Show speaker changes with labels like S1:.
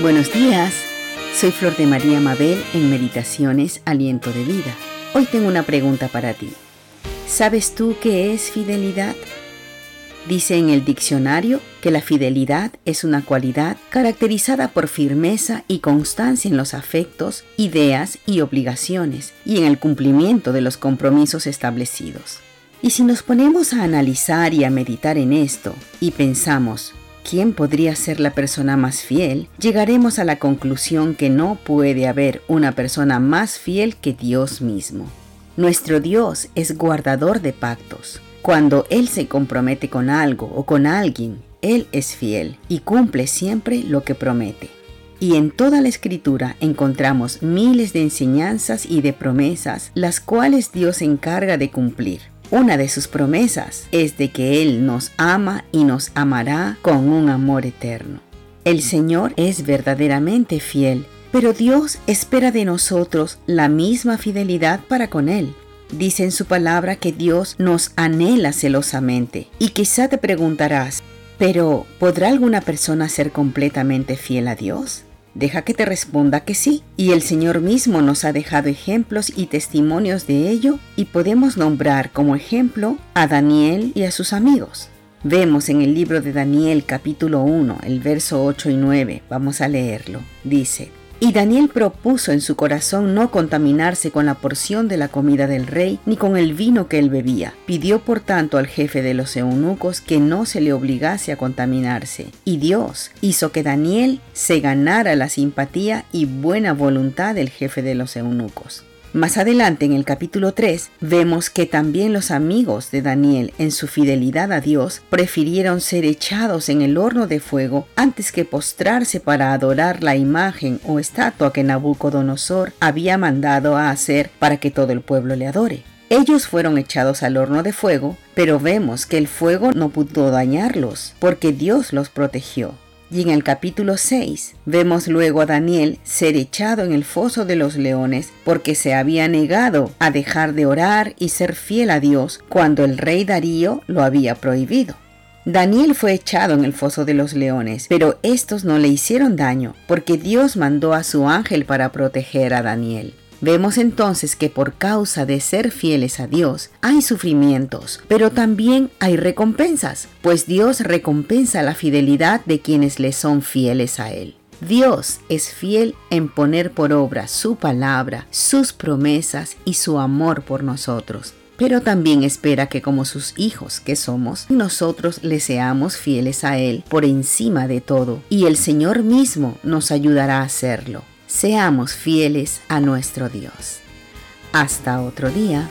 S1: Buenos días, soy Flor de María Mabel en Meditaciones Aliento de Vida. Hoy tengo una pregunta para ti. ¿Sabes tú qué es fidelidad? Dice en el diccionario que la fidelidad es una cualidad caracterizada por firmeza y constancia en los afectos, ideas y obligaciones y en el cumplimiento de los compromisos establecidos. Y si nos ponemos a analizar y a meditar en esto y pensamos, quién podría ser la persona más fiel, llegaremos a la conclusión que no puede haber una persona más fiel que Dios mismo. Nuestro Dios es guardador de pactos. Cuando Él se compromete con algo o con alguien, Él es fiel y cumple siempre lo que promete. Y en toda la escritura encontramos miles de enseñanzas y de promesas, las cuales Dios se encarga de cumplir. Una de sus promesas es de que Él nos ama y nos amará con un amor eterno. El Señor es verdaderamente fiel, pero Dios espera de nosotros la misma fidelidad para con Él. Dice en su palabra que Dios nos anhela celosamente y quizá te preguntarás, pero ¿podrá alguna persona ser completamente fiel a Dios? Deja que te responda que sí, y el Señor mismo nos ha dejado ejemplos y testimonios de ello, y podemos nombrar como ejemplo a Daniel y a sus amigos. Vemos en el libro de Daniel capítulo 1, el verso 8 y 9, vamos a leerlo. Dice, y Daniel propuso en su corazón no contaminarse con la porción de la comida del rey ni con el vino que él bebía. Pidió por tanto al jefe de los eunucos que no se le obligase a contaminarse. Y Dios hizo que Daniel se ganara la simpatía y buena voluntad del jefe de los eunucos. Más adelante en el capítulo 3 vemos que también los amigos de Daniel en su fidelidad a Dios prefirieron ser echados en el horno de fuego antes que postrarse para adorar la imagen o estatua que Nabucodonosor había mandado a hacer para que todo el pueblo le adore. Ellos fueron echados al horno de fuego, pero vemos que el fuego no pudo dañarlos porque Dios los protegió. Y en el capítulo 6 vemos luego a Daniel ser echado en el foso de los leones porque se había negado a dejar de orar y ser fiel a Dios cuando el rey Darío lo había prohibido. Daniel fue echado en el foso de los leones, pero estos no le hicieron daño porque Dios mandó a su ángel para proteger a Daniel. Vemos entonces que por causa de ser fieles a Dios hay sufrimientos, pero también hay recompensas, pues Dios recompensa la fidelidad de quienes le son fieles a Él. Dios es fiel en poner por obra su palabra, sus promesas y su amor por nosotros. Pero también espera que como sus hijos que somos, nosotros le seamos fieles a Él por encima de todo, y el Señor mismo nos ayudará a hacerlo seamos fieles a nuestro Dios. Hasta otro día.